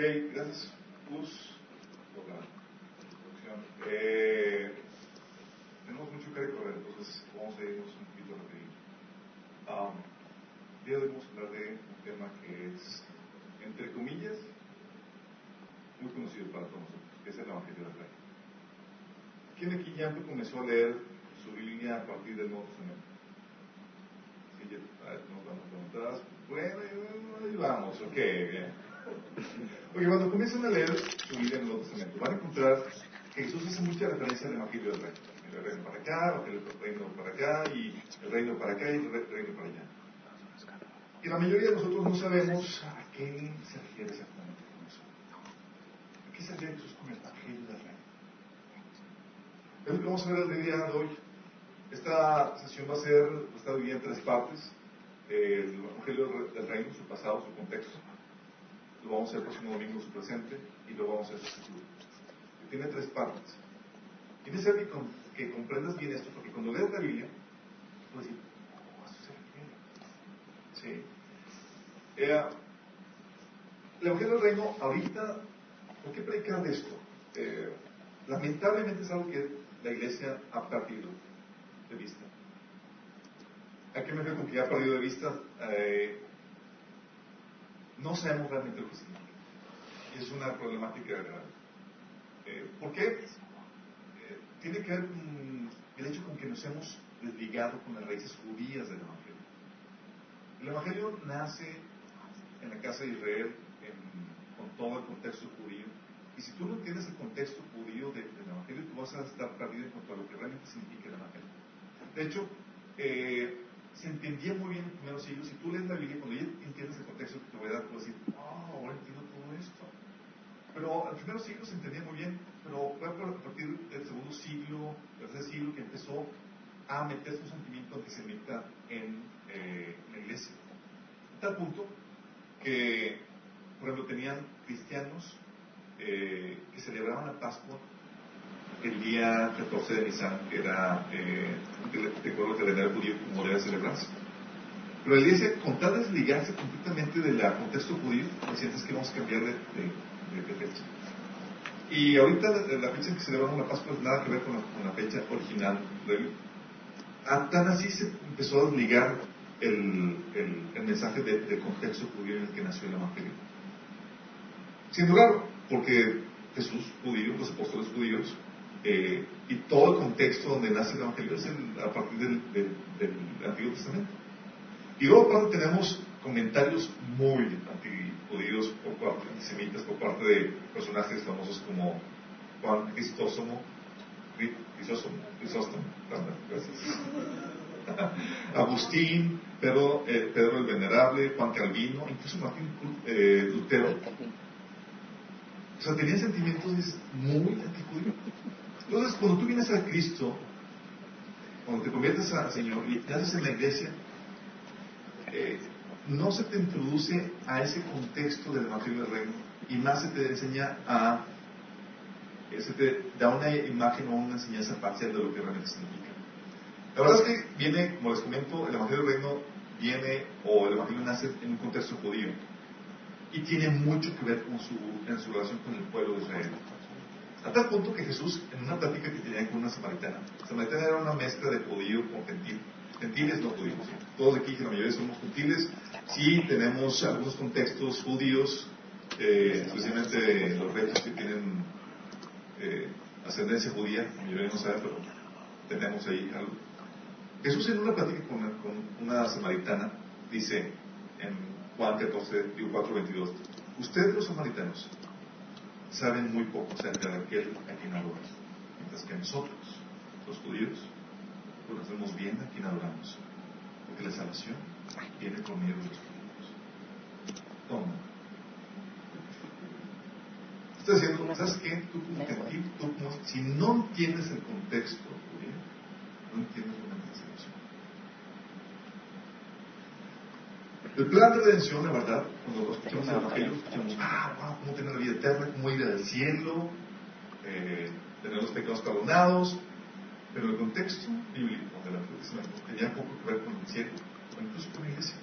Ok, gracias, la introducción. Eh, tenemos mucho que recorrer, entonces vamos a irnos un poquito rápido. Um, día de hoy vamos hablar de un tema que es, entre comillas, muy conocido para todos nosotros, que es el Evangelio del Rey. ¿Quién aquí ya comenzó a leer su Biblia a partir del Nuevo Testamento? Sí, ya, nos vamos a preguntar. Bueno, ahí vamos, ok, bien. Oye, cuando comiencen a leer su Biblia en el Nuevo van a encontrar que Jesús hace mucha referencia al Evangelio del Rey. El reino para acá, el reino para acá, y el reino para acá y el reino para allá. Y la mayoría de nosotros no sabemos a qué se refiere exactamente con eso. ¿A qué se refiere Jesús con el Evangelio del Rey? Es lo que vamos a ver el día de hoy. Esta sesión va a ser, está dividida en tres partes. El Evangelio del Reino, su pasado, su contexto. Lo vamos a hacer el próximo domingo, su presente. Y lo vamos a hacer su futuro. Tiene tres partes. Necesario que, que comprendas bien esto, porque cuando lees la Biblia, vas a decir, oh, eso se refiere. ¿Sí? Eh, el Evangelio del Reino, ahorita, ¿por qué predicar de esto? Eh, lamentablemente es algo que la iglesia ha perdido de vista. ¿A qué me refiero con que ha perdido de vista? Eh, no sabemos realmente lo que significa. Es una problemática grave. Eh, ¿Por qué? Eh, tiene que ver con el hecho con que nos hemos desligado con las raíces judías del Evangelio. El Evangelio nace en la casa de Israel con todo el contexto judío. Y si tú no entiendes el contexto judío de, del Evangelio, tú vas a estar perdido en cuanto a lo que realmente significa el Evangelio. De hecho, eh, se entendía muy bien en los primeros siglos. Si tú lees la Biblia, cuando ya entiendes el contexto que te voy a dar, tú decir, ah, ahora entiendo todo esto. Pero en los primeros siglos se entendía muy bien, pero fue a partir del segundo siglo, tercer siglo, que empezó a meter su sentimiento antisemita en, eh, la iglesia. A tal punto que, por ejemplo, tenían cristianos eh, que celebraban la Pascua el día 14 de Nisan, era eh, de acuerdo al calendario judío como debe celebrarse. Pero la iglesia, con tal de desligarse completamente del contexto judío, decían es que vamos a cambiar de, de, de fecha. Y ahorita la, fecha en que celebramos la Pascua es nada que ver con la, fecha original de ah, Tan así se empezó a desligar el, mensaje de, del contexto judío en el que nació el Evangelio. Siendo raro, porque Jesús judío, los apóstoles judíos, eh, y todo el contexto donde nace el Evangelio es el, a partir del, del, del, Antiguo Testamento. Y luego aparte tenemos comentarios muy antijudíos por parte de antisemitas, por parte de personajes famosos como Juan Cristóstomo, Crisóstomo, Crisóstomo, gracias. Agustín, Pedro, eh, Pedro, el Venerable, Juan Calvino, incluso Martín eh, Lutero. O sea, tenían sentimientos muy antijudíos. Entonces, cuando tú vienes a Cristo, cuando te conviertes al Señor y te haces en la iglesia, eh, no se te introduce a ese contexto del Evangelio del Reino y más se te enseña a, eh, se te da una imagen o una enseñanza parcial de lo que realmente significa. La verdad es que viene, como les comento, el Evangelio del Reino viene, o el Evangelio nace en un contexto judío y tiene mucho que ver con en su relación con el pueblo de Israel. A tal punto que Jesús, en una plática que tenía con una samaritana, samaritana era una mezcla de judío con gentil, gentiles no judíos. Todos aquí, la mayoría somos gentiles, sí tenemos algunos contextos judíos, eh, especialmente los reyes que tienen eh, ascendencia judía, la mayoría no sabe, pero tenemos ahí algo. Jesús en una plática con una, con una samaritana dice en Juan 14, 4, 22, ustedes los samaritanos saben muy poco acerca de aquel a quien adoran, mientras que nosotros, los judíos, conocemos bien a quien adoramos, porque la salvación viene por medio de los judíos. Toma. Estoy diciendo, ¿sabes qué? Tú como gentil, tú como, si no entiendes el contexto judío, no entiendes la salvación. El plan de redención, la verdad, cuando escuchamos el Evangelio, escuchamos, ah, wow, cómo tener la vida eterna, cómo ir al cielo, eh, tener los pecados perdonados, pero el contexto bíblico de la tenía poco que ver con el cielo, o incluso con la iglesia.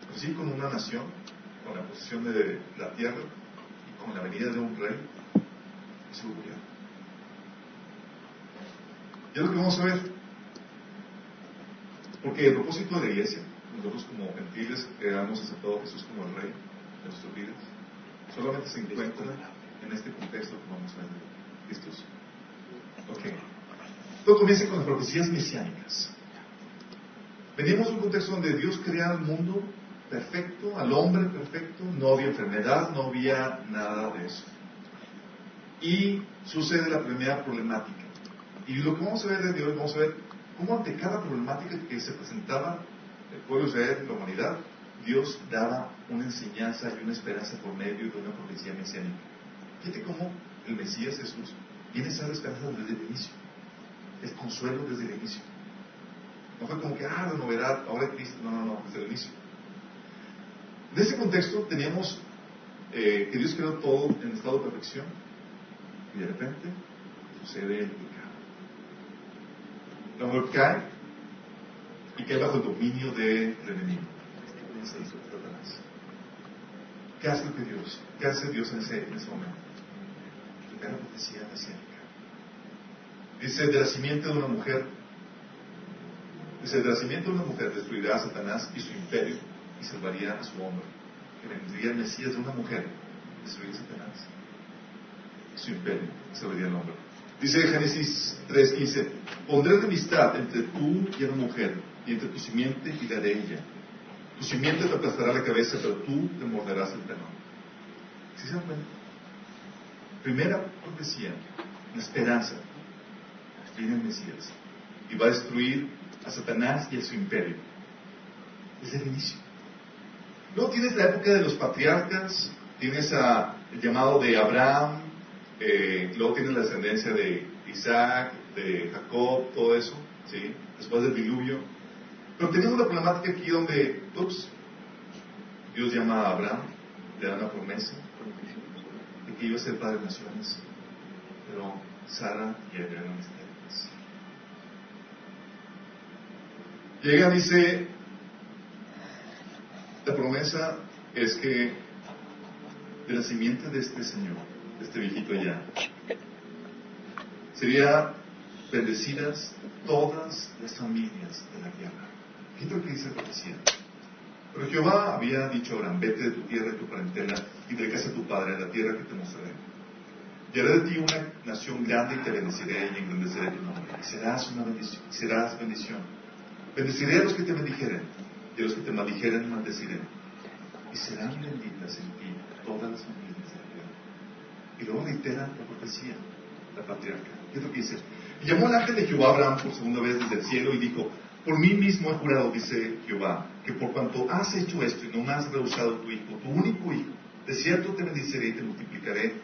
Pero sí con una nación con la posesión de la tierra y con la venida de un rey y su gobierno. Y es lo que vamos a ver. Porque el propósito de la iglesia, nosotros como gentiles que hemos aceptado a Jesús como el rey de nuestras vidas, solamente se encuentra en este contexto que vamos a ver. ¿Listos? Ok. Todo comienza con las profecías mesiánicas. Venimos de un contexto donde Dios crea el mundo perfecto, al hombre perfecto, no había enfermedad, no había nada de eso. Y sucede la primera problemática. Y lo que vamos a ver desde hoy, vamos a ver cómo ante cada problemática que se presentaba el pueblo de la humanidad, Dios daba una enseñanza y una esperanza por medio de una profecía mesiánica. Fíjate cómo el Mesías Jesús viene a dar esperanza desde el inicio, el consuelo desde el inicio. No fue como que, ah, la novedad, ahora Cristo, no, no, no, desde el inicio. En ese contexto teníamos eh, que Dios creó todo en estado de perfección y de repente sucede el. La mujer cae y cae bajo el dominio del enemigo. ¿Qué hace Dios? ¿Qué hace Dios en ese, en ese momento? la profecía mesiánica. Dice, de la simiente de una mujer, dice, de la simiente de una mujer destruirá a Satanás y su imperio y salvaría a su hombre. Que vendría el Mesías de una mujer, destruiría a Satanás y su imperio y salvaría al hombre. Dice Génesis 3:15, pondré enemistad entre tú y la mujer, y entre tu simiente y la de ella. Tu simiente te aplastará la cabeza, pero tú te morderás el talón. ¿Sí se dan cuenta? Primera profecía, la esperanza, viene el Mesías, y va a destruir a Satanás y a su imperio. Desde el inicio. Luego tienes la época de los patriarcas, tienes a, el llamado de Abraham, eh, luego tienes la ascendencia de Isaac, de Jacob, todo eso, ¿sí? después del diluvio. Pero tenemos una problemática aquí donde, ups, Dios llama a Abraham, le da una promesa de que iba a ser padre de naciones, pero Sara y Abraham no estériles. Llega, dice, la promesa es que de la simiente de este señor, este viejito allá, serían bendecidas todas las familias de la tierra. Fíjate lo que dice la profecía. Pero Jehová había dicho a Abraham, vete de tu tierra y tu parentela y de casa de tu padre a la tierra que te mostraré. Y haré de ti una nación grande y te bendeciré y engrandeceré tu nombre. Y serás una bendición. Serás bendición. Bendeciré a los que te bendijeren y a los que te maldijeren maldeciré. Y serán benditas en ti todas las familias de la tierra. Y luego reitera la profecía, la patriarca. ¿Qué es lo que dice? Llamó el ángel de Jehová Abraham por segunda vez desde el cielo y dijo, por mí mismo he jurado, dice Jehová, que por cuanto has hecho esto y no me has rehusado tu hijo, tu único hijo, de cierto te bendeciré y te multiplicaré,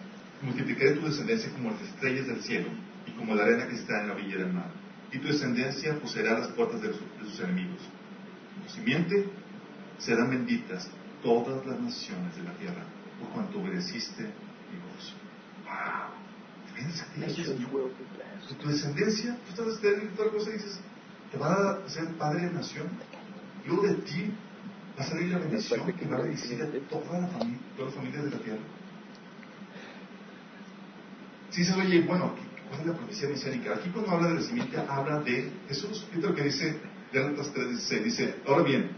multiplicaré tu descendencia como las estrellas del cielo y como la arena que está en la orilla del mar. Y tu descendencia poseerá las puertas de, sus enemigos. En tu simiente serán benditas todas las naciones de la tierra, por cuanto obedeciste mi voz. ¡Wow! Tu descendencia, tú estás estéril y toda cosa y dices, te va a ser padre de nación. Luego de ti va a salir la bendición que va a bendecir a toda la familia, todas las familias de la tierra. Si dices, oye, bueno, ¿cuál es la profecía mesiánica? Aquí cuando habla de la simiente, habla de Jesús. Fíjate lo que dice Gálatas 3.16. Dice, ahora bien,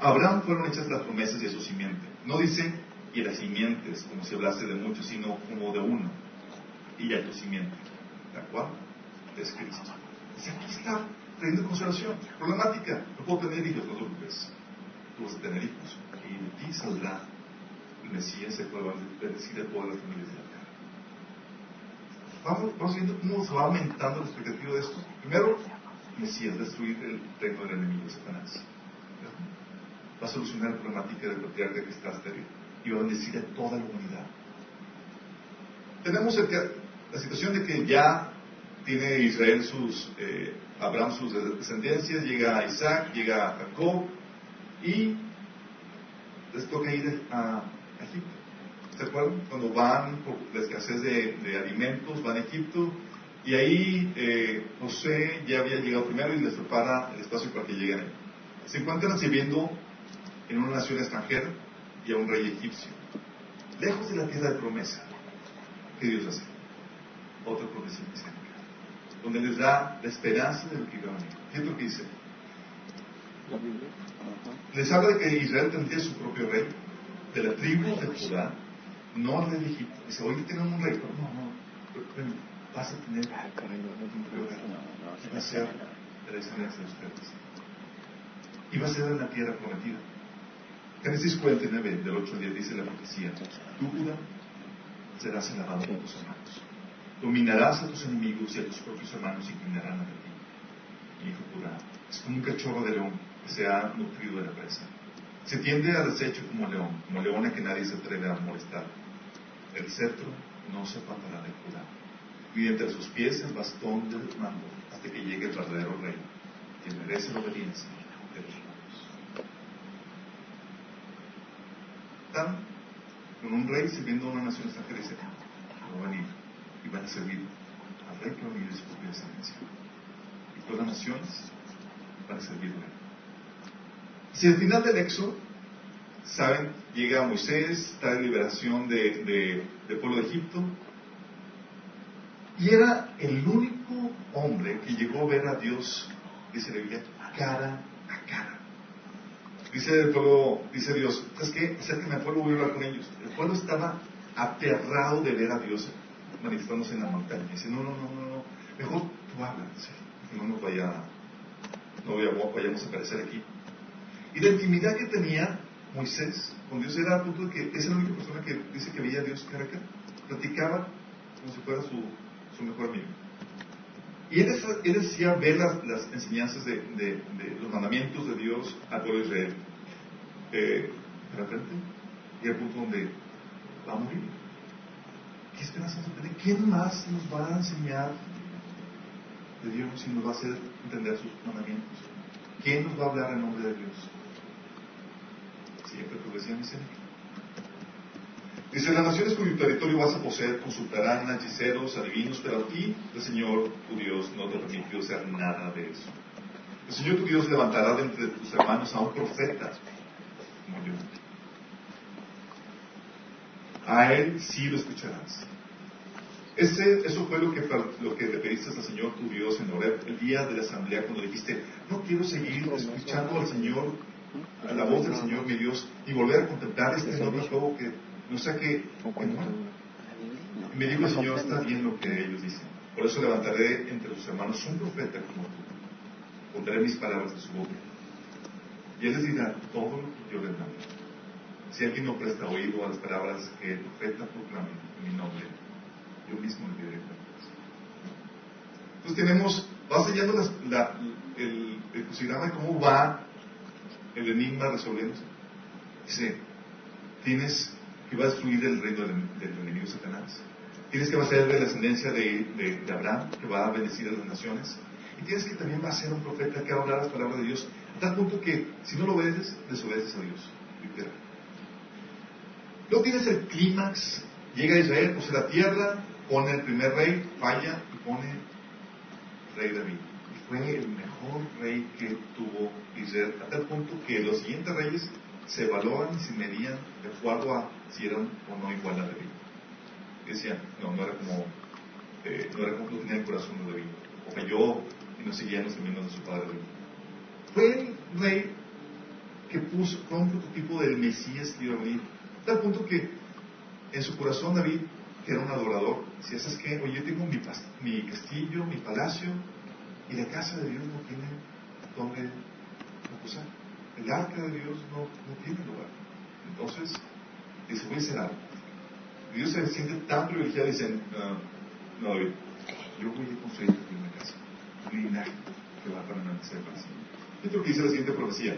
a Abraham fueron hechas las promesas a su simiente. No dice y las simientes, como si hablase de muchos, sino como de uno. Y a tu simiente, la cual es Cristo. Dice, aquí está trayendo consolación. Problemática, no puedo tener hijos, no te preocupes. Tú vas a tener hijos. Y de ti saldrá el Mesías, el cual va a bendecir a todas las familias de la tierra. Vamos, vamos viendo cómo se va aumentando la expectativa de esto. Primero, Mesías, destruir el reino del enemigo, Satanás. Va a solucionar la problemática del patriarca que está estéril y va a bendecir a toda la humanidad. Tenemos la situación de que ya tiene Israel sus, eh, Abraham sus descendencias, llega Isaac, llega Jacob y les toca ir a Egipto. ¿Se acuerdan? Cuando van por la escasez de, alimentos, van a Egipto y ahí eh, José ya había llegado primero y les prepara el espacio para que lleguen. Se encuentran sirviendo en una nación extranjera y a un rey egipcio, lejos de la tierra de promesa. ¿Qué Dios hace? Otra promesa mesiánica, donde les da la esperanza de lo que iba a venir. ¿Qué es lo que dice? Les habla de que Israel tendría su propio rey, de la tribu de Judá, no de Egipto. Dice, oye, tenemos un rey. No, no, vas a tener. Va a ser de la descendencia de ustedes. Y va a ser en la tierra prometida. Génesis 49, del 8 al 10, dice la profecía, tú, Judá, serás alabado por tus hermanos. Dominarás a tus enemigos y a tus propios hermanos inclinarán ante ti. Hijo Judá, es como un cachorro de león que se ha nutrido de la presa. Se tiende al desecho como león, como león a que nadie se atreve a molestar. El cetro no se apartará de Judá. Y entre sus pies el bastón del mando hasta que llegue el verdadero rey, que merece la obediencia de los humanos. Están con un rey sirviendo a una nación extranjera y dice, va a venir y van a servir al rey que va a su propia descendencia. Y todas las naciones van a servirle. Si al final del Éxodo, saben, llega Moisés, está en liberación del de, pueblo de Egipto, y era el único hombre que llegó a ver a Dios, dice la Biblia, cara a cara. Dice el pueblo, dice Dios, ¿sabes qué? Acérquenme al pueblo, voy a hablar con ellos. El pueblo estaba aterrado de ver a Dios manifestándose en la montaña. Dice, no, no, no, no, no, mejor tú hablas, no nos vaya, vayamos a aparecer aquí. Y la intimidad que tenía Moisés con Dios era a punto de que es la única persona que dice que veía a Dios cara a cara. Platicaba como si fuera su mejor amigo. Y él, decía ver las, enseñanzas de, los mandamientos de Dios al pueblo de Israel. Eh, de repente, y al punto donde va a morir. ¿Qué esperanza tiene? ¿Quién más nos va a enseñar de Dios y nos va a hacer entender sus mandamientos? ¿Quién nos va a hablar en nombre de Dios? Siempre progresión Dice, las naciones cuyo territorio vas a poseer consultarán a hechiceros, adivinos, pero a ti, el Señor tu Dios, no te permitió hacer nada de eso. El Señor tu Dios levantará de entre tus hermanos a un profeta, como yo. A él sí lo escucharás. Ese, eso fue lo que, lo que le pediste al Señor tu Dios en Oreb, el día de la asamblea, cuando dijiste, no quiero seguir escuchando al Señor, a la voz del Señor mi Dios, y volver a contemplar este enorme juego que no sé qué. Me dijo el Señor, está bien lo que ellos dicen. Por eso levantaré entre sus hermanos un profeta como tú. Pondré mis palabras de su boca. Y él les dirá todo lo que yo les mando. Si alguien no presta oído a las palabras que el profeta proclame en mi nombre, yo mismo le diré Entonces tenemos, va sellando la, el, el crucigrama de cómo va el enigma resolviéndose. Dice, tienes que va a destruir el reino del, del enemigo Satanás. Tienes que va a ser de la descendencia de, Abraham, que va a bendecir a las naciones. Y tienes que también va a ser un profeta que va a hablar las palabras de Dios, a tal punto que si no lo obedeces, desobedeces a Dios. Literal. Luego tienes el clímax, llega Israel, posee la tierra, pone el primer rey, falla y pone rey David. Y fue el mejor rey que tuvo Israel, a tal punto que los siguientes reyes se valoran y se medían de acuerdo a si eran o no igual a David. Decían, no, no era como, eh, no era como tenía el corazón de David, o cayó y no seguían los caminos de su padre David. Fue el rey que puso, fue un prototipo del Mesías que iba a venir, tal punto que en su corazón David, que era un adorador, si es que, oye, yo tengo mi, mi castillo, mi palacio, y la casa de Dios no tiene donde acusar el arca de Dios no, tiene lugar. Entonces, voy a hacer algo. Dios se siente tan privilegiado y dice, no, no, yo voy a construir una casa, un linaje que va a permanecer para siempre. Esto es lo que dice la siguiente profecía.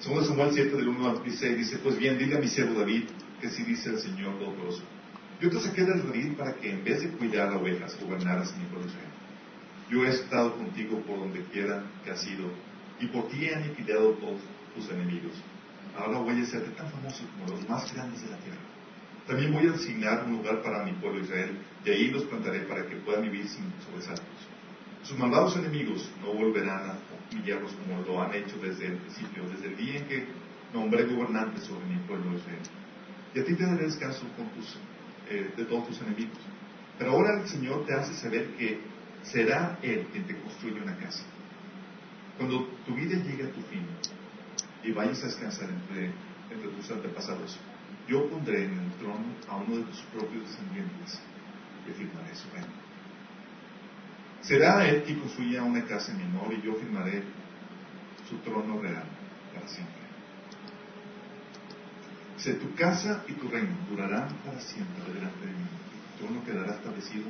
Segundo Samuel 7, del 1 al 16, dice, pues bien, dile a mi siervo David, que si dice el Señor Todopoderoso, yo te saqué del redil para que en vez de cuidar a ovejas, gobernaras mi pueblo Israel. Yo he estado contigo por donde quiera que has ido y por ti he aniquilado todos tus enemigos. Ahora voy a hacerte tan famoso como los más grandes de la tierra. También voy a asignar un lugar para mi pueblo Israel, y ahí los plantaré para que puedan vivir sin sobresaltos. Sus malvados enemigos no volverán a humillarlos como lo han hecho desde el principio, desde el día en que nombré gobernantes sobre mi pueblo Israel. Y a ti te daré descanso con tus, eh, de todos tus enemigos. Pero ahora el Señor te hace saber que será Él quien te construye una casa. Cuando tu vida llegue a tu fin y vayas a descansar entre, tus antepasados, yo pondré en el trono a uno de tus propios descendientes y firmaré su reino. Será Él quien construya una casa en mi honor y yo firmaré su trono real para siempre. Si tu casa y tu reino durarán para siempre delante de mí, tu trono quedará establecido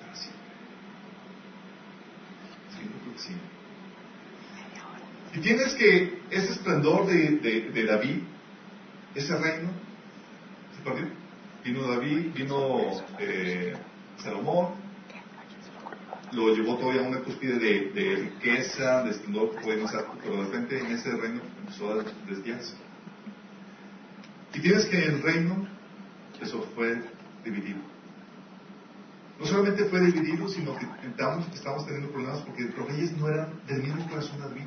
para siempre. Y tienes que ese esplendor de, de, David, ese reino, se perdió. Vino David, vino eh, Salomón, lo llevó todavía a una cúspide de, riqueza, de esplendor pero de repente en ese reino empezó a desviarse. Y tienes que el reino eso fue dividido. No solamente fue dividido, sino que estamos teniendo problemas porque los reyes no eran del mismo corazón de David.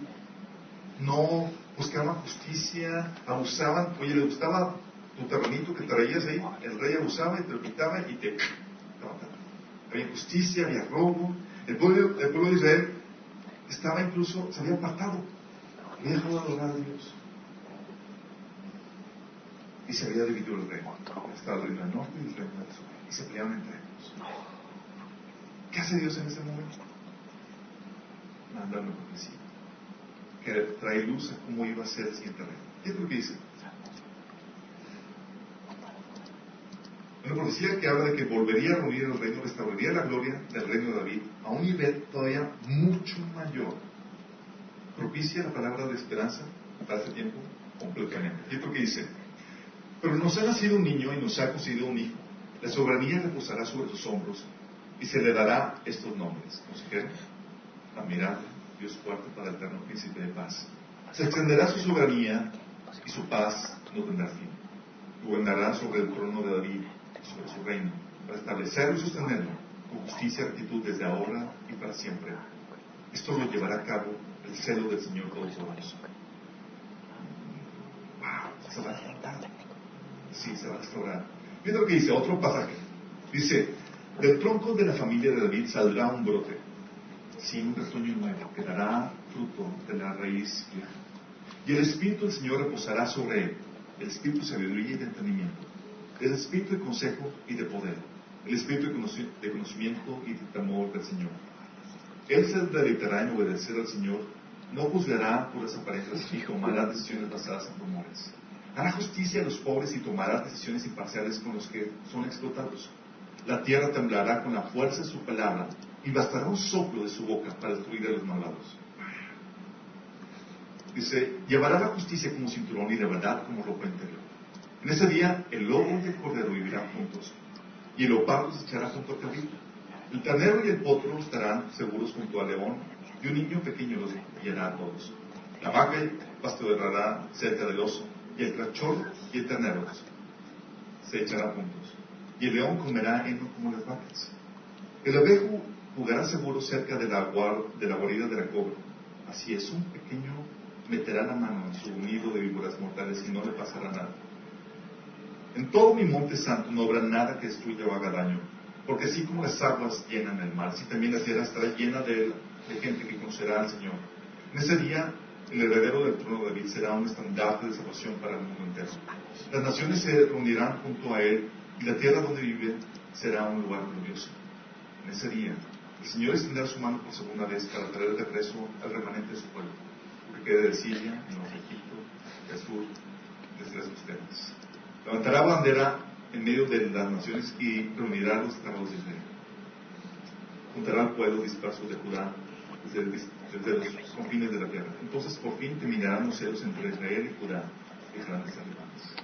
No buscaban justicia, abusaban. Oye, le gustaba tu terrenito que traías ahí, el rey abusaba y te lo quitaba y te, Había injusticia, había robo. El pueblo, el pueblo de Israel estaba incluso, se había apartado, había dejado de adorar a Dios y se había dividido el reino. Estaba el reino del norte y el reino del sur. Y se peleaban entre ellos. ¿Qué hace Dios en ese momento? Manda una profecía que trae luz a cómo iba a ser el siguiente reino. ¿Qué es lo que dice? Una profecía que habla de que volvería a reunir el reino, restauraría la gloria del reino de David a un nivel todavía mucho mayor. Propicia la palabra de esperanza para ese tiempo completamente. ¿Qué es lo que dice? Pero nos ha nacido un niño y nos ha concedido un hijo. La soberanía reposará sobre sus hombros y se le dará estos nombres. Consejero, admirable, Dios fuerte para el eterno príncipe de paz. Se extenderá su soberanía y su paz no tendrá fin. Gobernará sobre el trono de David y sobre su reino, para establecerlo y sostenerlo con justicia y rectitud desde ahora y para siempre. Esto lo llevará a cabo el celo del Señor Todopoderoso. Wow, se va a sí se va a restaurar. Mira lo que dice, otro pasaje. Dice, del tronco de la familia de David saldrá un brote, sin un retoño nuevo, que dará fruto de la raíz vieja. Y el Espíritu del Señor reposará sobre él, el Espíritu de sabiduría y de entendimiento, el Espíritu de consejo y de poder, el Espíritu de conocimiento y de temor del Señor. Él se deleitará en obedecer al Señor, no juzgará por las apariencias y tomará decisiones basadas en rumores hará justicia a los pobres y tomará decisiones imparciales con los que son explotados. La tierra temblará con la fuerza de su palabra y bastará un soplo de su boca para destruir a los malvados. Dice, llevará la justicia como cinturón y la verdad como ropa interior. En ese día el lobo y el cordero vivirán juntos y el leopardo se echará junto al cabrito. El ternero y el potro estarán seguros junto al león y un niño pequeño los guiará a todos. La vaca pastorará cerca del oso y el cachorro y el ternero se echarán juntos, y el león comerá heno como las vacas. El abejo jugará seguro cerca de la, de la guarida de la cobra. Así es, un pequeño meterá la mano en su nido de víboras mortales y no le pasará nada. En todo mi monte santo no habrá nada que destruya o haga daño, porque así como las aguas llenan el mar, así también la tierra estará llena de, de gente que conocerá al Señor. En ese día el heredero del trono de David será un estandarte de salvación para el mundo entero. Las naciones se reunirán junto a él y la tierra donde vive será un lugar glorioso. En ese día, el Señor extenderá su mano por segunda vez para traer de preso al remanente de su pueblo, que quede de Siria, en los Egipto, del sur, desde las costeras. Levantará bandera en medio de las naciones y reunirá a los estados de Israel. Juntará al pueblo disperso de Judá desde los confines de la tierra. Entonces por fin terminarán los celos entre Israel y Judá y grandes alemanes.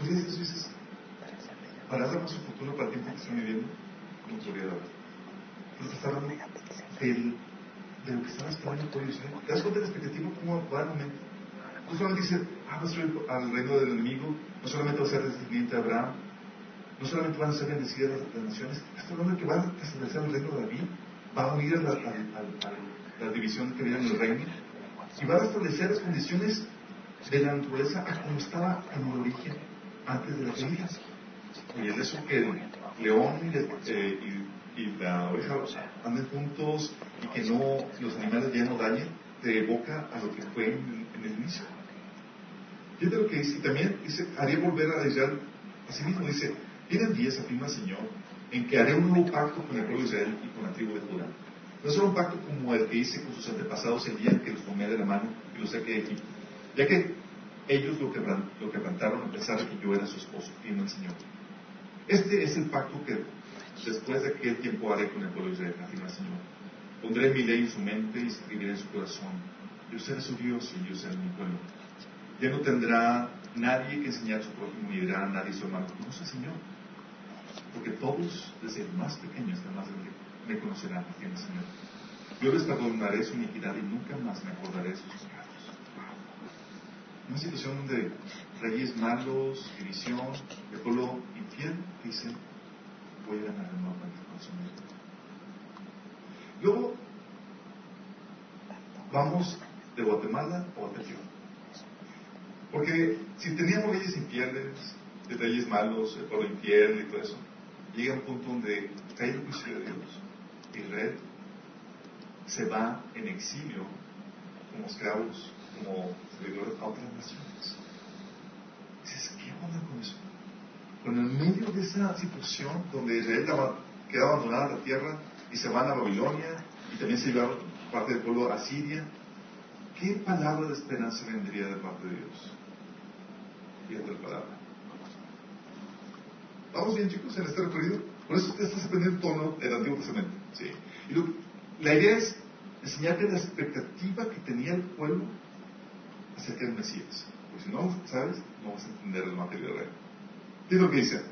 Entonces para dar más futuro para el tiempo que están viviendo, no podría dar. Pero te está hablando del, de lo que están esperando por ellos. ¿Te das cuenta de la expectativa cómo va el momento? No solamente dice, ah, vas a al reino del enemigo, no solamente va a ser descendiente de Abraham, no solamente van a ser bendecidas las naciones, está hablando de que van a establecer el reino de David, va a unir a la, división que había en el reino, y va a establecer las condiciones de la naturaleza a como estaba en el origen, antes de la caída. Y es eso que león eh, y, y, la oveja anden juntos y que no los animales ya no dañen, te evoca a lo que fue en, el inicio. Fíjate lo que dice, y también dice, haré volver a Israel a sí mismo, dice, vienen días, afirma el Señor, en que haré un nuevo pacto con el pueblo de Israel y con la tribu de Judá. No solo un pacto como el que hice con sus antepasados el día en que los tomé de la mano y los saqué de Egipto, ya que ellos lo, lo quebrantaron a pesar de que yo era su esposo, y el Señor. Este es el pacto que después de aquel tiempo haré con el pueblo de Israel, afirma el Señor. Pondré mi ley en su mente y escribiré en su corazón. Yo seré su Dios y yo seré mi pueblo. Ya no tendrá nadie que enseñar a su prójimo ni dirá a nadie su hermano, conoce Señor. Porque todos, desde el más pequeño hasta el más grande, me conocerán, afirma el Señor. Yo les perdonaré su iniquidad y nunca más me acordaré de sus pecados. Una situación donde reyes malos, división, el pueblo infiel, dice, voy a ganar nuevamente con su Luego, vamos de Guatemala a Guatemala. Porque si teníamos reyes infieles, de reyes malos, el pueblo infiel y todo eso, llega un punto donde cae el juicio de Dios. Israel se va en exilio como esclavos, como servidores a otras naciones. Dices, ¿qué onda con eso? Bueno, en medio de esa situación donde Israel queda abandonada la tierra y se van a Babilonia y también se llevaron parte del pueblo a Siria, ¿qué palabra de esperanza vendría de parte de Dios? Fíjate la palabra. ¿Vamos bien, chicos, en este recorrido? Por eso estás aprendiendo el tono del Antiguo Testamento. ¿sí? Y la idea es enseñarte la expectativa que tenía el pueblo acerca del Mesías. Porque si no sabes, no vas a entender el material real. ¿Qué es lo que dice?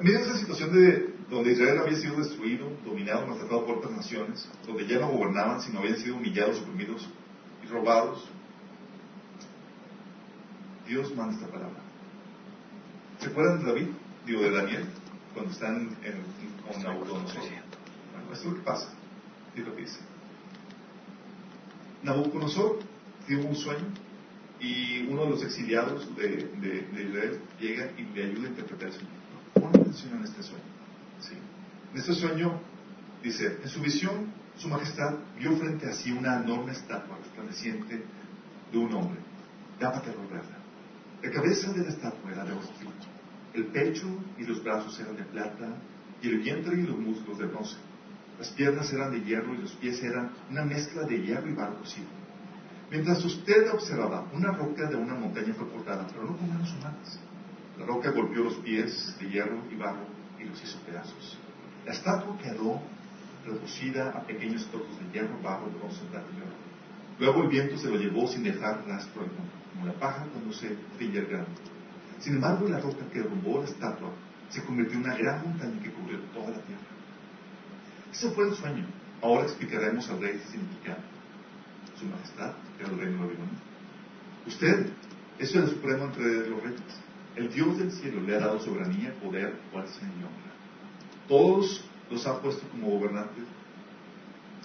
De esa situación de donde Israel había sido destruido, dominado, maltratado por otras naciones, donde ya no gobernaban, sino habían sido humillados, oprimidos y robados, Dios manda esta palabra. ¿Se acuerdan de David? Digo, de Daniel, cuando están en, con Nabucodonosor. Bueno, esto es lo que pasa. Es lo que dice. Nabucodonosor tiene un sueño y uno de los exiliados de, Israel llega y le ayuda a interpretar el sueño. Pon atención en este sueño. ¿sí? En este sueño dice, en su visión, su majestad vio frente a sí una enorme estatua resplandeciente de un hombre. Daba terror verla. La cabeza de la estatua era de oro el pecho y los brazos eran de plata y el vientre y los muslos de bronce. Las piernas eran de hierro y los pies eran una mezcla de hierro y barro cocido. Mientras usted observaba, una roca de una montaña fue cortada, pero no con manos humanas. La roca golpeó los pies de hierro y barro y los hizo pedazos. La estatua quedó reducida a pequeños trozos de hierro, barro, bronce, plata y oro. Luego el viento se lo llevó sin dejar rastro como la paja cuando se brilla el grano. Sin embargo, la roca que derrumbó la estatua se convirtió en una gran montaña que cubrió toda la tierra. Ese fue el sueño. Ahora explicaremos al rey qué significa su majestad, que el reino de Babilonia. Usted es el supremo entre los reyes. El Dios del cielo le ha dado soberanía, poder, fuerza y honra. Todos los ha puesto como gobernantes.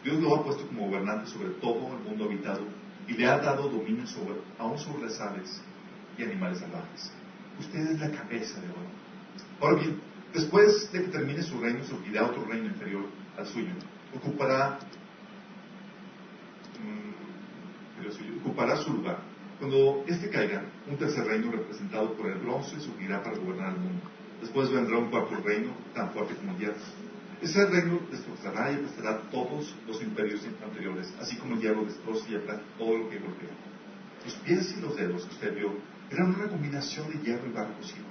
Dios lo ha puesto como gobernante sobre todo el mundo habitado y le ha dado dominio sobre, aún sobre las aves y animales salvajes. Usted es la cabeza de oro. Ahora bien, después de que termine su reino, surgirá otro reino inferior al suyo. Ocupará ocupará su lugar. Cuando este caiga, un tercer reino representado por el bronce surgirá para gobernar el mundo. Después vendrá un cuarto reino tan fuerte como el hierro. Ese reino destrozará y aplastará todos los imperios anteriores, así como el hierro destroza y aplasta todo lo que golpea. Los pies y los dedos que usted vio eran una combinación de hierro y barro cocido,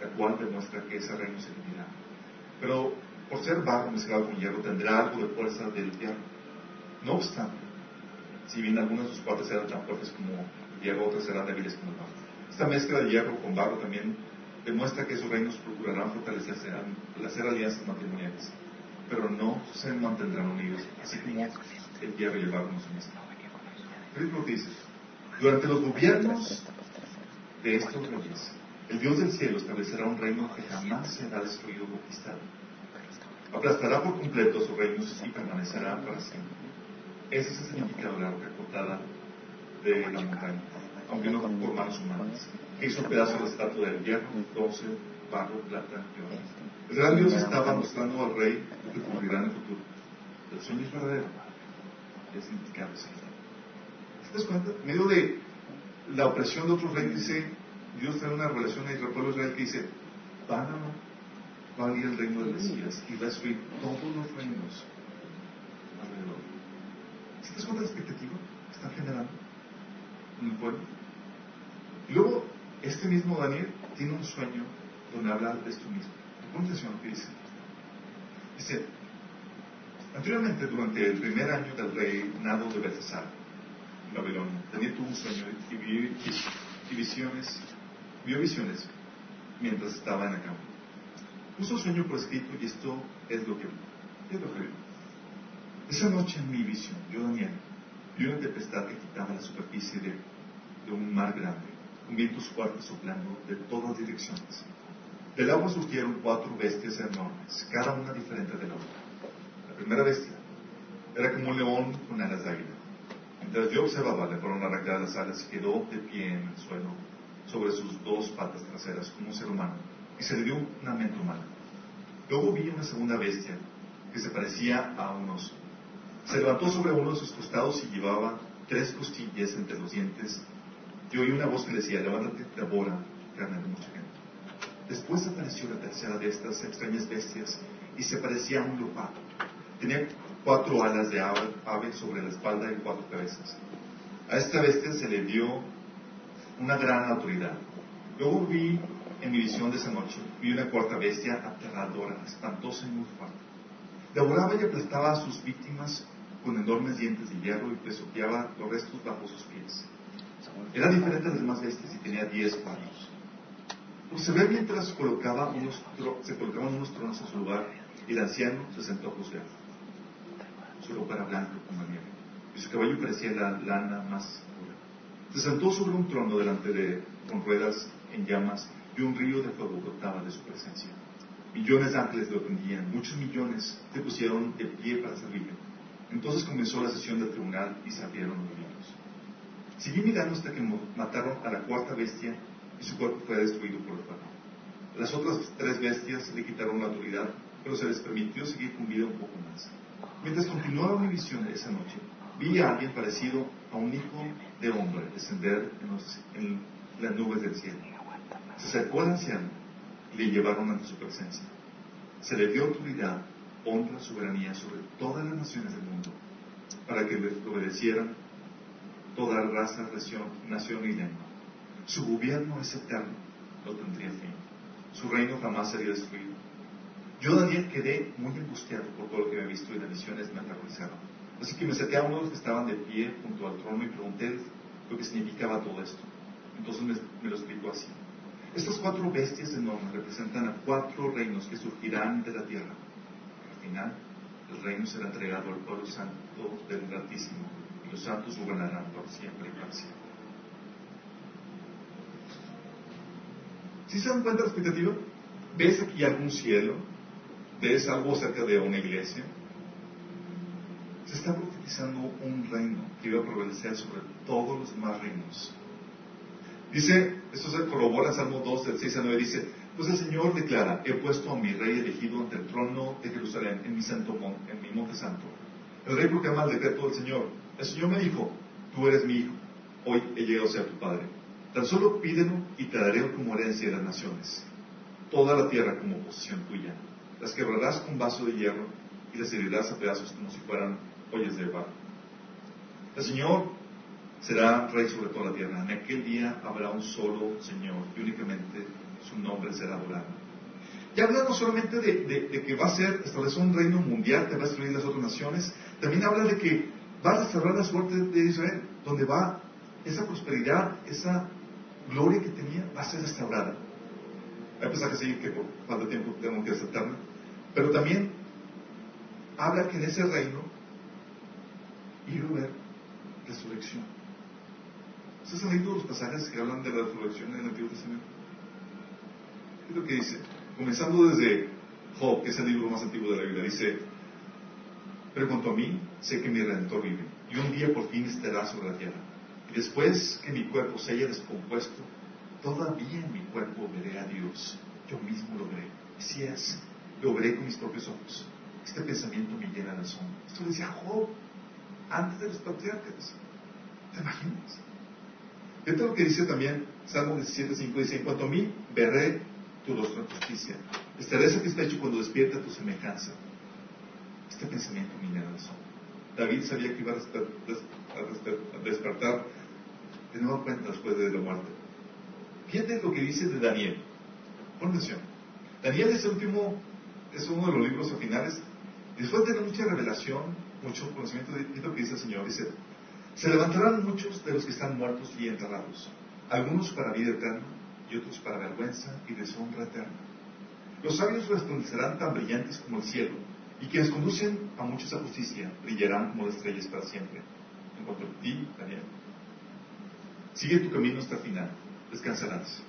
la cual demuestra que ese reino se dividirá. Pero por ser barro mezclado con hierro tendrá algo de fuerza del hierro. No obstante, si bien algunas de sus partes eran tan fuertes como hierro, otras eran débiles como el barro. Esta mezcla de hierro con barro también demuestra que esos reinos procurarán fortalecerse, hacer alianzas matrimoniales, pero no se mantendrán unidos, así como el hierro y el barro no se mezclan. ¿Qué es lo que dice? Durante los gobiernos de estos reyes, el Dios del cielo establecerá un reino que jamás será destruido o conquistado. Aplastará por completo sus reinos y permanecerá para siempre. Ese es el significado de la roca cortada de la montaña, aunque no por manos humanas. Hizo pedazo de la estatua del hierro, bronce, barro, plata y oro. El gran Dios estaba mostrando al rey lo que ocurrirá en el futuro. El sueño es verdadero. El significado es ¿Te das cuenta? En medio de la opresión de otros reyes, dice, Dios trae una relación a Israel, pueblo Israel que dice, van a, va a venir el reino del Mesías y va a destruir todos los reinos alrededor. ¿Se te das cuenta de la expectativa que están generando en el pueblo? Y luego, este mismo Daniel tiene un sueño donde habla de esto mismo. Pon atención lo que dice. Dice, anteriormente, durante el primer año del rey Nado de Belsasar, en Babilonia, Daniel tuvo un sueño y, vio, y visiones, vio visiones mientras estaba en la cama. Puso sueño por escrito y esto es lo que es lo que vio. Esa noche en mi visión, yo Daniel, vi una tempestad que quitaba la superficie de, un mar grande, con vientos fuertes soplando de todas direcciones. Del agua surgieron cuatro bestias enormes, cada una diferente de la otra. La primera bestia era como un león con alas de águila. Mientras yo observaba, le fueron arrancadas las alas y quedó de pie en el suelo sobre sus dos patas traseras como un ser humano y se le dio una mente humana. Luego vi una segunda bestia que se parecía a un oso. Se levantó sobre uno de sus costados y llevaba tres costillas entre los dientes y oí una voz que decía, levántate, devora carne de mucha gente. Después apareció la tercera de estas extrañas bestias y se parecía a un leopardo. Tenía cuatro alas de ave sobre la espalda y cuatro cabezas. A esta bestia se le dio una gran autoridad. Luego vi en mi visión de esa noche, vi una cuarta bestia aterradora, espantosa y muy fuerte. Devoraba y aplastaba a sus víctimas con enormes dientes de hierro y pesoteaba los restos bajo sus pies. Era diferente de las demás bestias y tenía diez palos. se ve mientras colocaba unos, se colocaban unos tronos en su lugar y el anciano se sentó a juzgar. Su ropa era blanca como nieve y su cabello parecía la lana más pura. Se sentó sobre un trono delante de, con ruedas en llamas y un río de fuego brotaba de su presencia. Millones de ángeles lo atendían, muchos millones se pusieron de pie para servirle. Entonces comenzó la sesión del tribunal y se abrieron los libros. Siguió mirando hasta que mataron a la cuarta bestia y su cuerpo fue destruido por el fuego. Las otras tres bestias le quitaron la autoridad, pero se les permitió seguir con vida un poco más. Mientras continuaba mi visión esa noche, vi a alguien parecido a un hijo de hombre descender en, las nubes del cielo. Se acercó al anciano le llevaron ante su presencia. Se le dio autoridad, honra, soberanía sobre todas las naciones del mundo, para que le obedecieran toda raza, nación, y lengua. Su gobierno es eterno, no tendría fin. Su reino jamás sería destruido. Yo, Daniel, quedé muy angustiado por todo lo que había visto y las visiones me aterrorizaron. Así que me senté a uno que estaban de pie junto al trono y pregunté lo que significaba todo esto. Entonces me, lo explicó así. Estas cuatro bestias enormes representan a cuatro reinos que surgirán de la tierra. Al final, el reino será entregado al pueblo santo del Altísimo y los santos gobernarán por siempre y para siempre. ¿Sí se dan cuenta de la expectativa? ¿Ves aquí algún cielo? ¿Ves algo acerca de una iglesia? Se está profetizando un reino que iba a prevalecer sobre todos los demás reinos. Dice, esto se corrobora en Salmo 2, del 6 a 9, dice, pues el Señor declara, he puesto a mi rey elegido ante el trono de Jerusalén, en mi, santo en mi monte santo. El rey proclama el decreto del Señor. El Señor me dijo, tú eres mi hijo, hoy he llegado a ser tu padre. Tan solo pídelo y te daré como herencia de las naciones, toda la tierra como posesión tuya las quebrarás con vaso de hierro y las herirás a pedazos como si fueran ollas de barro. El Señor será rey sobre toda la tierra. En aquel día habrá un solo Señor y únicamente su nombre será adorado. Y habla no solamente de, que va a ser establecer un reino mundial que va a destruir las otras naciones, también habla de que va a restaurar la suerte de Israel, donde va esa prosperidad, esa gloria que tenía, va a ser restaurada. Hay que sí, que por cuánto tiempo tenemos que aceptarla. Pero también habla que en ese reino iba a haber resurrección. ¿Ustedes han leído los pasajes que hablan de la resurrección en el Antiguo Testamento? es lo que dice, comenzando desde Job, que es el libro más antiguo de la Biblia, dice, pero cuanto a mí, sé que mi Redentor vive, y un día por fin estará sobre la tierra. Y después que mi cuerpo se haya descompuesto, todavía en mi cuerpo veré a Dios, yo mismo lo veré. Y si es, lo veré con mis propios ojos. Este pensamiento me llena de asombro. Esto decía Job antes de los patriarcas. ¿Te imaginas? Esto es lo que dice también Salmo 17.5, dice, en cuanto a mí, veré tu rostro en justicia. Estaré satisfecho cuando despierta tu semejanza. Este pensamiento llena de asombro. David sabía que iba a, despertar de nuevo cuenta después de la muerte. Fíjate lo que dice de Daniel. Pon atención. Daniel es el último, es uno de los libros finales. Después de mucha revelación, mucho conocimiento, de lo que dice el Señor. Dice, se levantarán muchos de los que están muertos y enterrados, algunos para vida eterna y otros para vergüenza y deshonra eterna. Los sabios resplandecerán tan brillantes como el cielo, y quienes conducen a muchos a justicia brillarán como estrellas para siempre. En cuanto a ti, Daniel, sigue tu camino hasta el final, descansarás.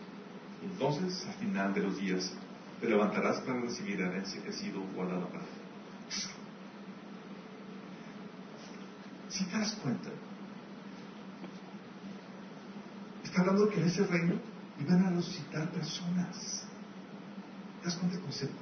Entonces, al final de los días, te levantarás para recibir la herencia que ha sido guardada para ti. Si te das cuenta, está hablando que en ese reino iban a resucitar personas. ¿Te das cuenta del concepto?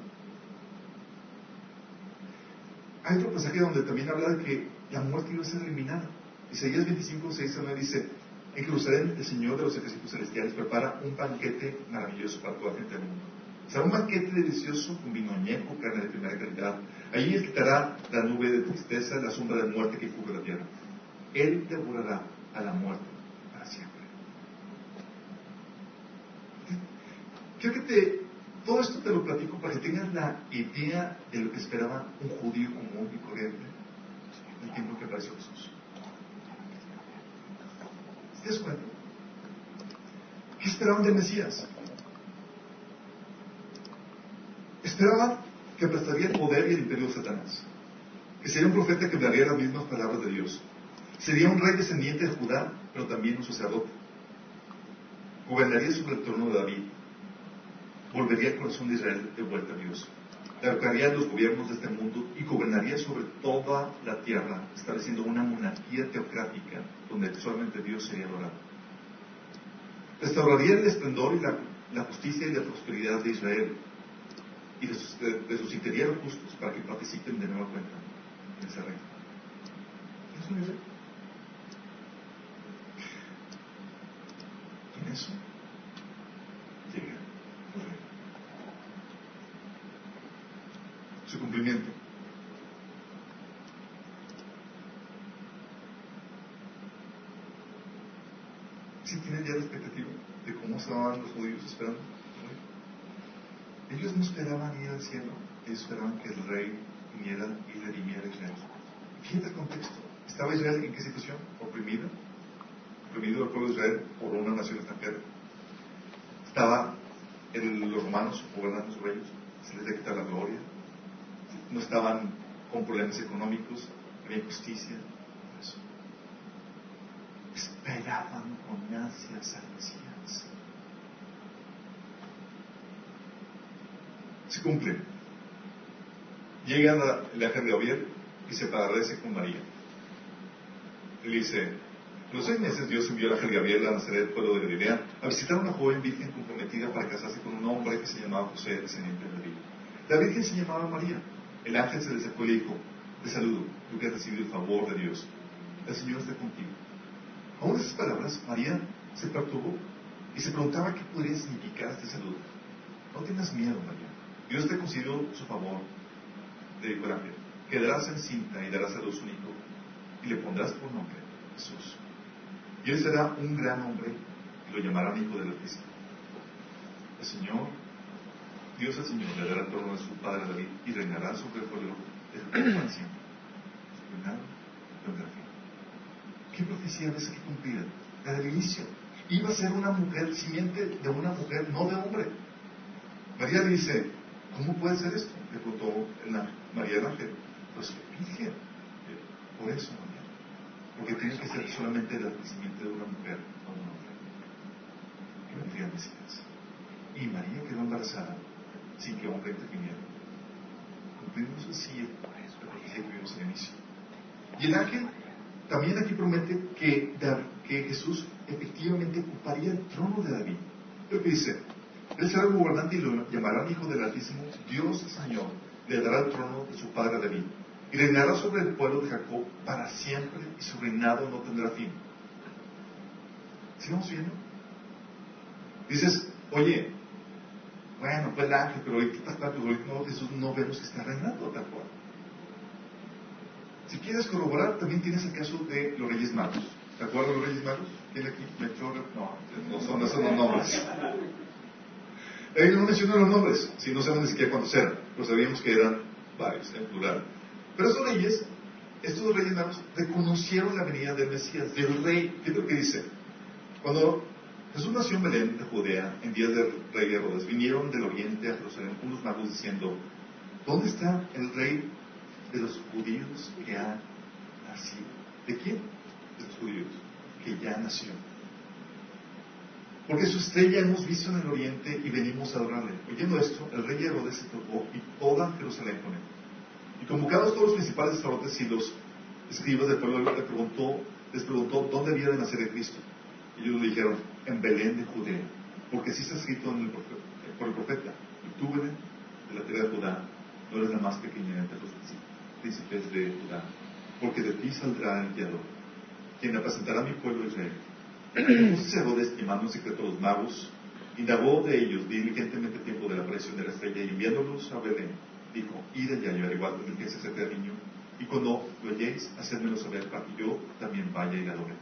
Hay otro pasaje donde también habla de que la muerte iba a ser eliminada. Isaías 25, 6 9 dice, en Jerusalén el Señor de los ejércitos celestiales prepara un banquete maravilloso para toda gente del mundo. Sea, un banquete delicioso con vino añejo, carne de primera calidad. Allí quitará la nube de tristeza, la sombra de muerte que cubre la tierra. Él devorará a la muerte para siempre. Quiero que te todo esto te lo platico para que tengas la idea de lo que esperaba un judío común y corriente en el tiempo que apareció Jesús. ¿Te das cuenta? ¿Qué esperaban del Mesías? Esperaban que prestaría el poder y el imperio de Satanás, que sería un profeta que daría las mismas palabras de Dios, sería un rey descendiente de Judá, pero también un sacerdote, gobernaría sobre el trono de David, volvería el corazón de Israel de vuelta a Dios. Derrocaría los gobiernos de este mundo y gobernaría sobre toda la tierra, estableciendo una monarquía teocrática donde solamente Dios sería adorado. Restauraría el esplendor y la, justicia y la prosperidad de Israel y resucitaría a los justos para que participen de nueva cuenta en ese reino. ¿Es un Y en eso su Si tienen ya la expectativa de cómo estaban los judíos esperando? Ellos no esperaban ir al cielo, ellos esperaban que el rey viniera y redimiera a Israel. Fíjate el contexto. ¿Estaba Israel en qué situación? Oprimida. Oprimido el pueblo de Israel por una nación extranjera. Estaba los romanos gobernando sobre ellos. Se les dicta la gloria, no estaban con problemas económicos, había injusticia. Eso. Esperaban con ansias al Mesías. Se cumple. Llega el ángel de Gabriel y se parece con María. Y dice, los seis meses Dios envió al ángel Gabriel a Nazaret, pueblo de Galilea, a visitar a una joven virgen comprometida para casarse con un hombre que se llamaba José, descendiente de David. La virgen se llamaba María. El ángel se le acercó y le dijo, te saludo, tú que has recibido el favor de Dios. El Señor está contigo. Aún esas palabras, María se perturbó y se preguntaba qué podría significar este saludo. No tengas miedo, María. Dios te concedió su favor, el ángel. Quedarás encinta y darás a luz un hijo y le pondrás por nombre Jesús. Y él será un gran hombre y lo llamarán hijo del Altísimo. El Señor Dios el Señor le dará el trono de su padre David y reinará sobre el pueblo de para siempre. Reinado tendrá fin. ¿Qué profecía ves que cumplida? La del inicio. Iba a ser una mujer, simiente de una mujer, no de hombre. María dice, ¿cómo puede ser esto? Le preguntó María del Ángel. Pues virgen. Por eso, María. Porque tiene que ser solamente la simiente de una mujer, no de un hombre. Mesías. y María quedó embarazada sin que hombre interviniera. Cumplimos así el que vimos al inicio. Y el ángel también aquí promete que, que Jesús efectivamente ocuparía el trono de David. Lo que dice, él será el gobernante y lo llamarán hijo del Altísimo, Dios Señor, le dará el trono de su padre David. Y reinará sobre el pueblo de Jacob para siempre y su reinado no tendrá fin. ¿Sigamos viendo? Dices, oye, bueno, pues el ángel, pero ahorita está no, Jesús no vemos que está reinando tal cual. Si quieres corroborar, también tienes el caso de los Reyes Magos. ¿Te acuerdas de los Reyes Magos? ¿Quién aquí? No, no son, no son los nombres. Ellos no mencionan los nombres, si no saben ni siquiera cuántos eran, pero sabíamos que eran varios, en plural. Pero esos reyes, estos reyes magos, reconocieron la venida del Mesías, del rey. ¿Qué es lo que dice? Cuando Jesús nació en Belén de Judea, en días del rey Herodes, vinieron del oriente a Jerusalén unos magos diciendo, ¿dónde está el rey de los judíos que ha nacido? ¿De quién? De los judíos, que ya nació. Porque su estrella hemos visto en el oriente y venimos a adorarle. Oyendo esto, el rey Herodes se tocó y toda Jerusalén con él. Y convocados todos los principales sacerdotes y los escribas del pueblo, le preguntó, les preguntó dónde había de nacer el Cristo. Y ellos le dijeron, en Belén de Judea, porque así está escrito por el profeta. Y tú, Belén, de la tierra de Judá, no eres la más pequeña entre los príncipes de Judá, porque de ti saldrá el guiador, quien representará a mi pueblo Israel. Entonces Herodes, llamando en secreto a los magos, indagó de ellos diligentemente el tiempo de la aparición de la estrella y enviándolos a Belén, dijo, id allá y igual que se acerque al niño, y cuando lo halléis, hacedmelo saber para que yo también vaya y adore.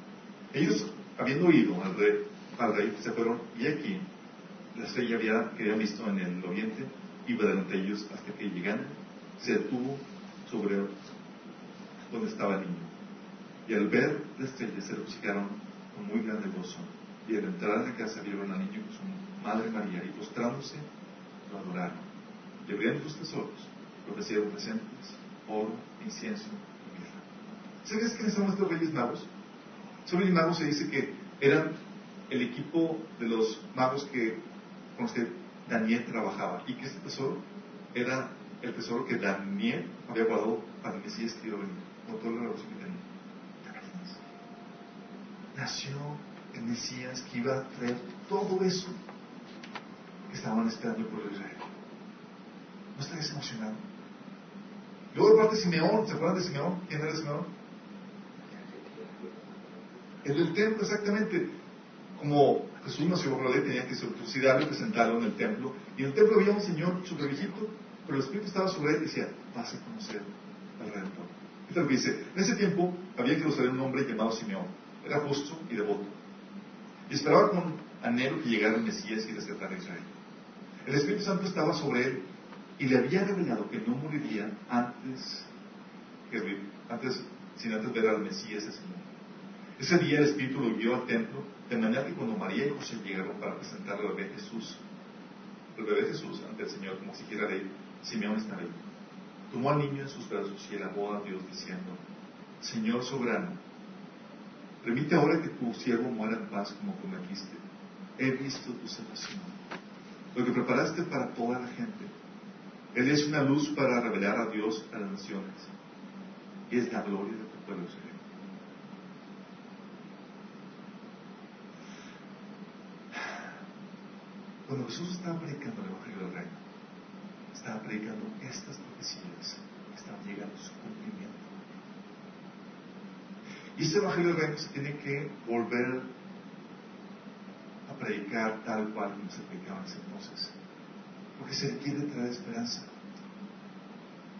Ellos, habiendo oído al rey, al rey, se fueron, y aquí la estrella había, que habían visto en el oriente, iba delante de ellos hasta que llegando, se detuvo sobre donde estaba el niño. Y al ver la estrella se regocijaron muy grande gozo. Y al entrar en la casa vieron al niño con su madre María y postrándose lo adoraron. Abrieron sus tesoros, le ofrecieron presentes, oro, incienso y mirra. ¿Sabes quiénes son estos reyes magos? Son reyes magos se dice que eran el equipo de los magos que, con los que Daniel trabajaba y que este tesoro era el tesoro que Daniel había guardado para el Mesías que iba a venir, con toda la revolución que tenía nació el Mesías que iba a traer todo eso que estaban esperando por Israel. ¿No estarías emocionado? Luego parte de Simeón, ¿se acuerdan de Simeón? ¿Quién era Simeón? El del templo, exactamente. Como Jesús nació ley, tenía que circuncidarlo y presentarlo en el templo. Y en el templo había un señor súper viejito, pero el Espíritu estaba sobre él y decía, vas a conocer al Redentor. Esto es lo que dice. En ese tiempo había que conocer un hombre llamado Simeón era justo y devoto. Y esperaba con anhelo que llegara el Mesías y rescatara a Israel. El Espíritu Santo estaba sobre él y le había revelado que no moriría antes, que, antes sin antes ver al Mesías ese mundo. Ese día el Espíritu lo guió al templo, de manera que cuando María y José llegaron para presentar al bebé Jesús, el bebé Jesús ante el Señor, como si quiera Simeón estaba ahí. Tomó al niño en sus brazos y alabó a Dios diciendo, Señor soberano, Permite ahora que tu siervo muera en paz como prometiste. He visto tu salvación, lo que preparaste para toda la gente. Él es una luz para revelar a Dios a las naciones. Y es la gloria de tu pueblo Señor. Cuando Jesús estaba predicando el Evangelio del Reino, estaba predicando estas profecías que estaban llegando a su cumplimiento. Y este Evangelio del Reino se tiene que volver a predicar tal cual como se predicaba en ese entonces. Porque se quiere traer esperanza.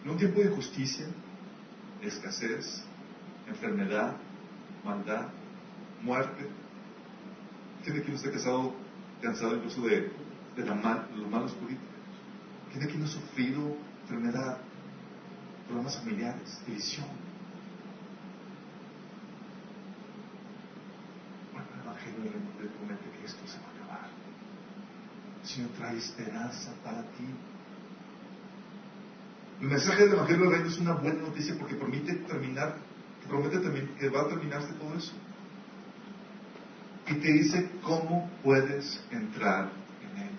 En un tiempo de injusticia, escasez, enfermedad, maldad, muerte. Tiene que esté casado, cansado incluso de, de, los malos políticos. Tiene que no ha sufrido enfermedad, problemas familiares, división, Evangelio le promete que esto se va a acabar. El Señor trae esperanza para ti. El mensaje del Evangelio del Reino es una buena noticia porque permite terminar, promete que va a terminarse todo eso. Y te dice cómo puedes entrar en él.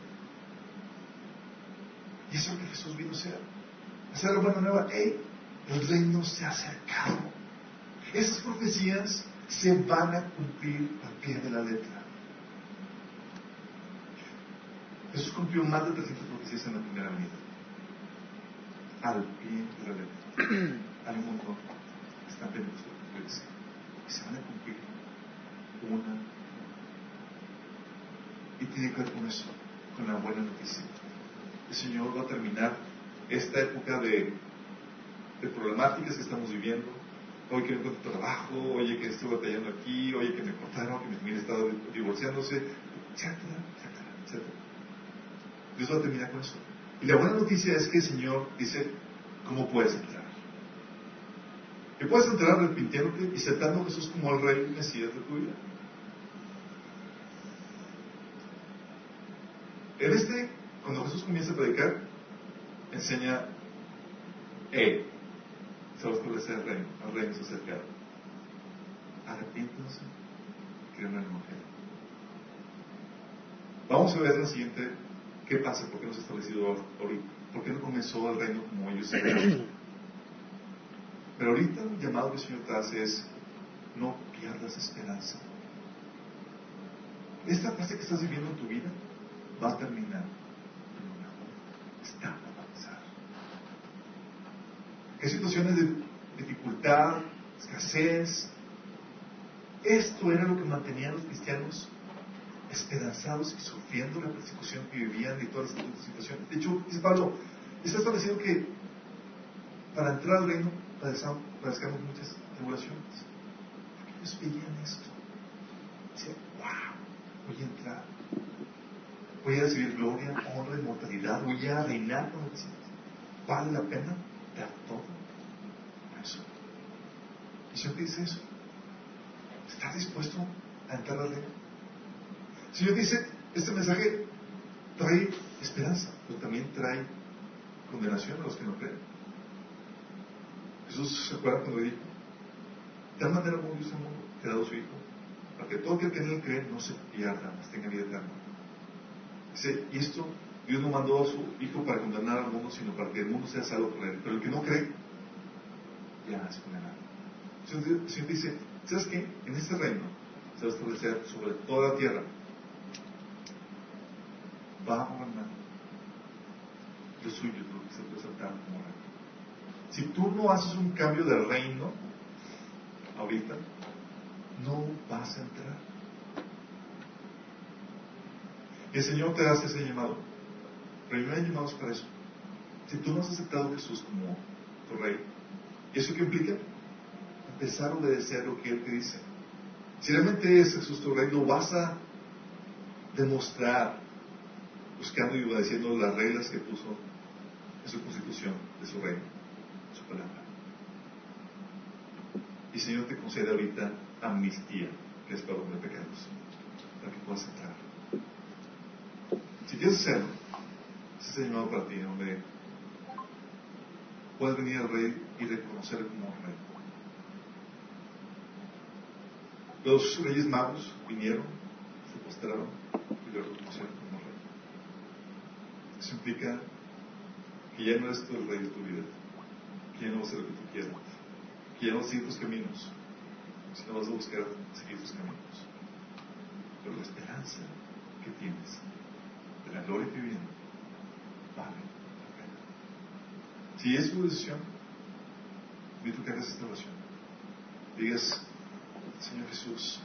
Y eso es lo que Jesús vino a hacer. Hacer la buena nueva. ¡Ey! El reino se ha acercado. Esas profecías se van a cumplir al pie de la letra. Jesús cumplió más de 300 profecías en la primera venida. Al pie de la letra. Hay un montón. Están pendientes de cumplirse. Y se van a cumplir una. Tiene que ver con eso, con la buena noticia. El Señor va a terminar esta época de, problemáticas que estamos viviendo. Hoy que no encuentro trabajo, oye que estoy batallando aquí, oye que me cortaron, que mi familia está divorciándose, etcétera, etcétera, etcétera. Dios va a terminar con eso. Y la buena noticia es que el Señor dice, ¿cómo puedes entrar? Y puedes entrar arrepintiéndote y aceptando a Jesús como el Rey y Mesías de tu vida. En este, cuando Jesús comienza a predicar, enseña, eh, se va a establecer el reino, el reino se acerca. Arrepiéntanse, crean en el Evangelio. Vamos a ver en la siguiente qué pasa, por qué no se ha establecido ahorita, por qué no comenzó el reino como ellos querían. Pero ahorita el llamado que el Señor te hace es, no pierdas esperanza. Esta fase que estás viviendo en tu vida va a terminar, pero mejor está a avanzar. ¿Qué situaciones de dificultad, escasez? Esto era lo que mantenía a los cristianos esperanzados y sufriendo la persecución que vivían y todas estas situaciones. De hecho, dice Pablo, está establecido que para entrar al reino padezcamos muchas tribulaciones. Ellos veían esto. Decían, wow, voy a entrar. Voy a recibir gloria, honra, inmortalidad. Voy a reinar con Señor. Vale la pena dar todo eso. ¿Y Señor dice eso? ¿Estás dispuesto a entrar al reino? Señor dice, este mensaje trae esperanza, pero también trae condenación a los que no creen. Jesús se acuerda cuando dijo, de tal manera amó Dios que ha dado su Hijo, para que todo aquel que en él cree no se pierda, tenga vida eterna. Dice, y esto Dios no mandó a su Hijo para condenar al mundo, sino para que el mundo sea salvo por él. Pero el que no cree, ya es condenado. El Señor dice, ¿sabes qué? En este reino se va a establecer sobre toda la tierra. Va a gobernar los suyos, lo que se presentaron como reino. Si tú no haces un cambio de reino ahorita, no vas a entrar. El Señor te hace ese llamado. Pero no hay llamados para eso. Si tú no has aceptado a Jesús como tu rey, ¿eso qué implica? Empezar a obedecer lo que Él te dice. Si realmente es Jesús tu rey, no vas a demostrar buscando y obedeciendo las reglas que puso en su constitución de su reino su palabra. Y Señor te concede ahorita amnistía, que es perdón de pecados, para que puedas entrar. Si quieres hacerlo, ese es el llamado para ti, donde puedes venir al Rey y reconocerlo como Rey. Los reyes magos vinieron, se postraron y lo reconocieron como Rey. Eso implica que ya no eres tú el Rey de tu vida, que ya no vas a hacer lo que tú quieras, que ya no vas a seguir tus caminos, sino vas a buscar seguir tus caminos. Pero la esperanza que tienes la gloria viene vale la pena. Si es tu decisión, invito que hagas esta oración. Digas, Señor Jesús,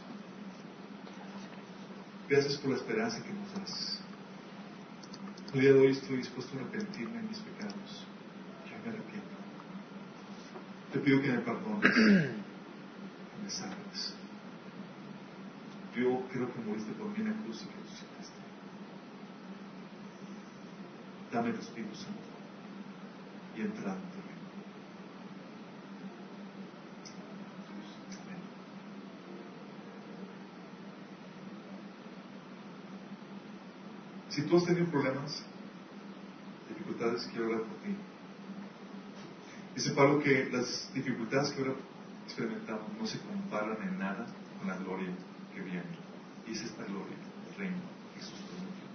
gracias por la esperanza que nos das. El día de hoy estoy dispuesto a arrepentirme de mis pecados. Yo me arrepiento. Te pido que me perdones, que me salves. Yo creo que moriste por mí en la cruz y que resucitaste. Dame el Espíritu Santo y entra en tu reino. Si tú has tenido problemas, dificultades, quiero hablar por ti. Dice Pablo que las dificultades que ahora experimentamos no se comparan en nada con la gloria que viene. Y es esta gloria, el reino que Jesús prometió.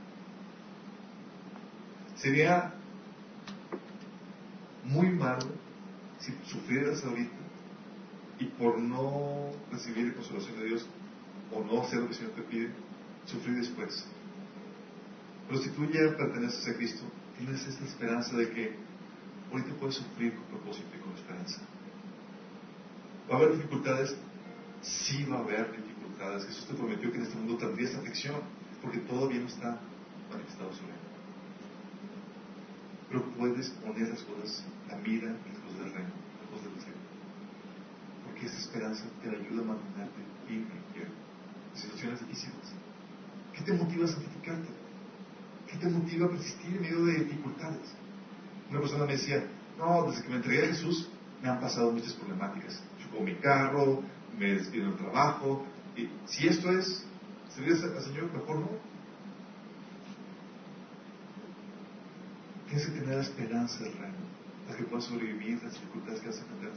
Sería muy malo si sufrieras ahorita y por no recibir la consolación de Dios o no hacer lo que el Señor te pide, sufrir después. Pero si tú ya perteneces a Cristo, tienes esta esperanza de que ahorita puedes sufrir con propósito y con esperanza. ¿Va a haber dificultades? Sí va a haber dificultades. Jesús te prometió que en este mundo tendrías aflicción, porque todavía no está manifestado sobre él. Pero puedes poner las cosas, la mira en las cosas del reino, las cosas del cielo. Porque esa esperanza te ayuda a mantenerte firme en situaciones difíciles. ¿Qué te motiva a santificarte? ¿Qué te motiva a persistir en medio de dificultades? Una persona me decía, no, desde que me entregué a Jesús me han pasado muchas problemáticas. Chocó mi carro, me despido del trabajo. Y si esto es servir al Señor, mejor no. Tienes que tener esperanza del reino, para que puedas sobrevivir las dificultades que vas a enfrentar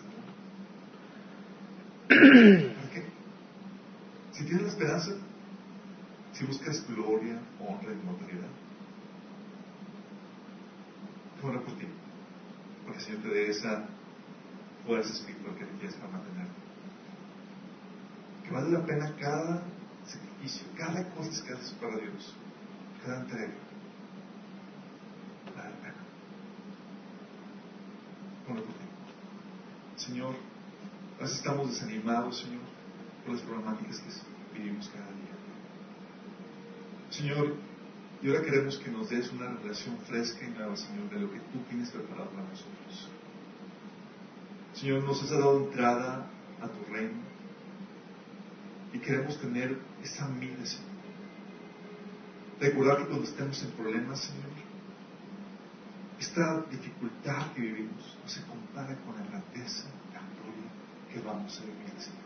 ¿Por qué? Si tienes la esperanza, si buscas gloria, honra y inmortalidad, ora por ti, porque el Señor te dé esa fuerza espiritual que requieres para mantenerte. Que vale la pena cada sacrificio, cada cosa que haces para Dios, cada entrega. Vale la pena. Señor, a veces estamos desanimados, Señor, por las problemáticas que vivimos cada día. Señor, y ahora queremos que nos des una relación fresca y nueva, Señor, de lo que tú tienes preparado para nosotros. Señor, nos has dado entrada a tu reino y queremos tener esa mira, Señor. Recordar que cuando estemos en problemas, Señor, esta dificultad que vivimos no se compara con la grandeza, la gloria que vamos a vivir, Señor.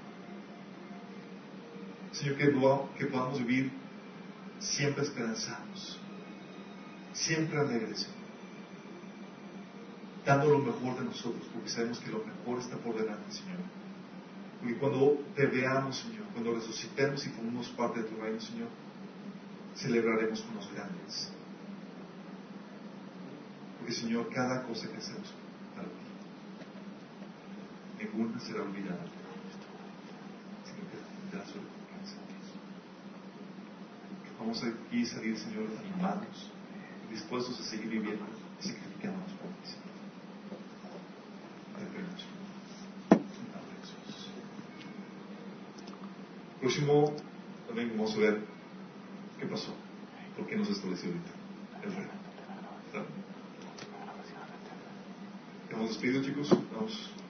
Señor, que, podamos vivir siempre esperanzados, siempre alegres, dando lo mejor de nosotros, porque sabemos que lo mejor está por delante, Señor. Porque cuando te veamos, Señor, cuando resucitemos y formemos parte de tu reino, Señor, celebraremos con los grandes. Porque, Señor, cada cosa que hacemos para ti, ninguna será olvidada, sino que tendrá su recompensa. Vamos a aquí salir, Señor, animados, dispuestos a seguir viviendo y sacrificándonos por ti, Señor. Próximo también vamos a ver qué pasó, por qué nos estableció ahorita el reino. Hemos despedido, chicos. Vamos.